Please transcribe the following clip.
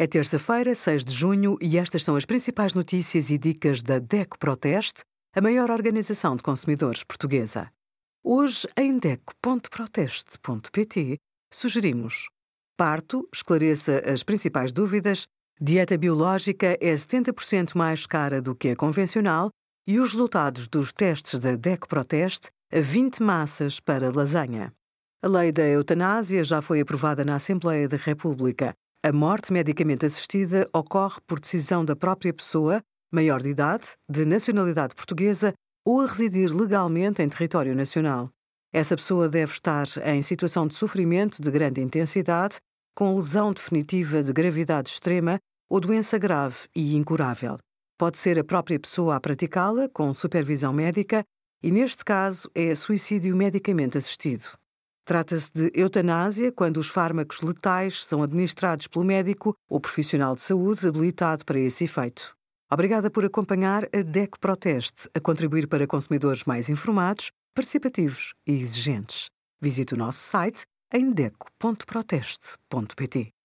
É terça-feira, 6 de junho, e estas são as principais notícias e dicas da DECO Proteste, a maior organização de consumidores portuguesa. Hoje, em DECO.proteste.pt, sugerimos Parto, esclareça as principais dúvidas, dieta biológica é 70% mais cara do que a convencional e os resultados dos testes da DECO Proteste a 20 massas para lasanha. A lei da eutanásia já foi aprovada na Assembleia da República. A morte medicamente assistida ocorre por decisão da própria pessoa, maior de idade, de nacionalidade portuguesa ou a residir legalmente em território nacional. Essa pessoa deve estar em situação de sofrimento de grande intensidade, com lesão definitiva de gravidade extrema ou doença grave e incurável. Pode ser a própria pessoa a praticá-la, com supervisão médica, e neste caso é suicídio medicamente assistido. Trata-se de eutanásia quando os fármacos letais são administrados pelo médico ou profissional de saúde habilitado para esse efeito. Obrigada por acompanhar a DEC Proteste, a contribuir para consumidores mais informados, participativos e exigentes. Visite o nosso site em deco.proteste.pt.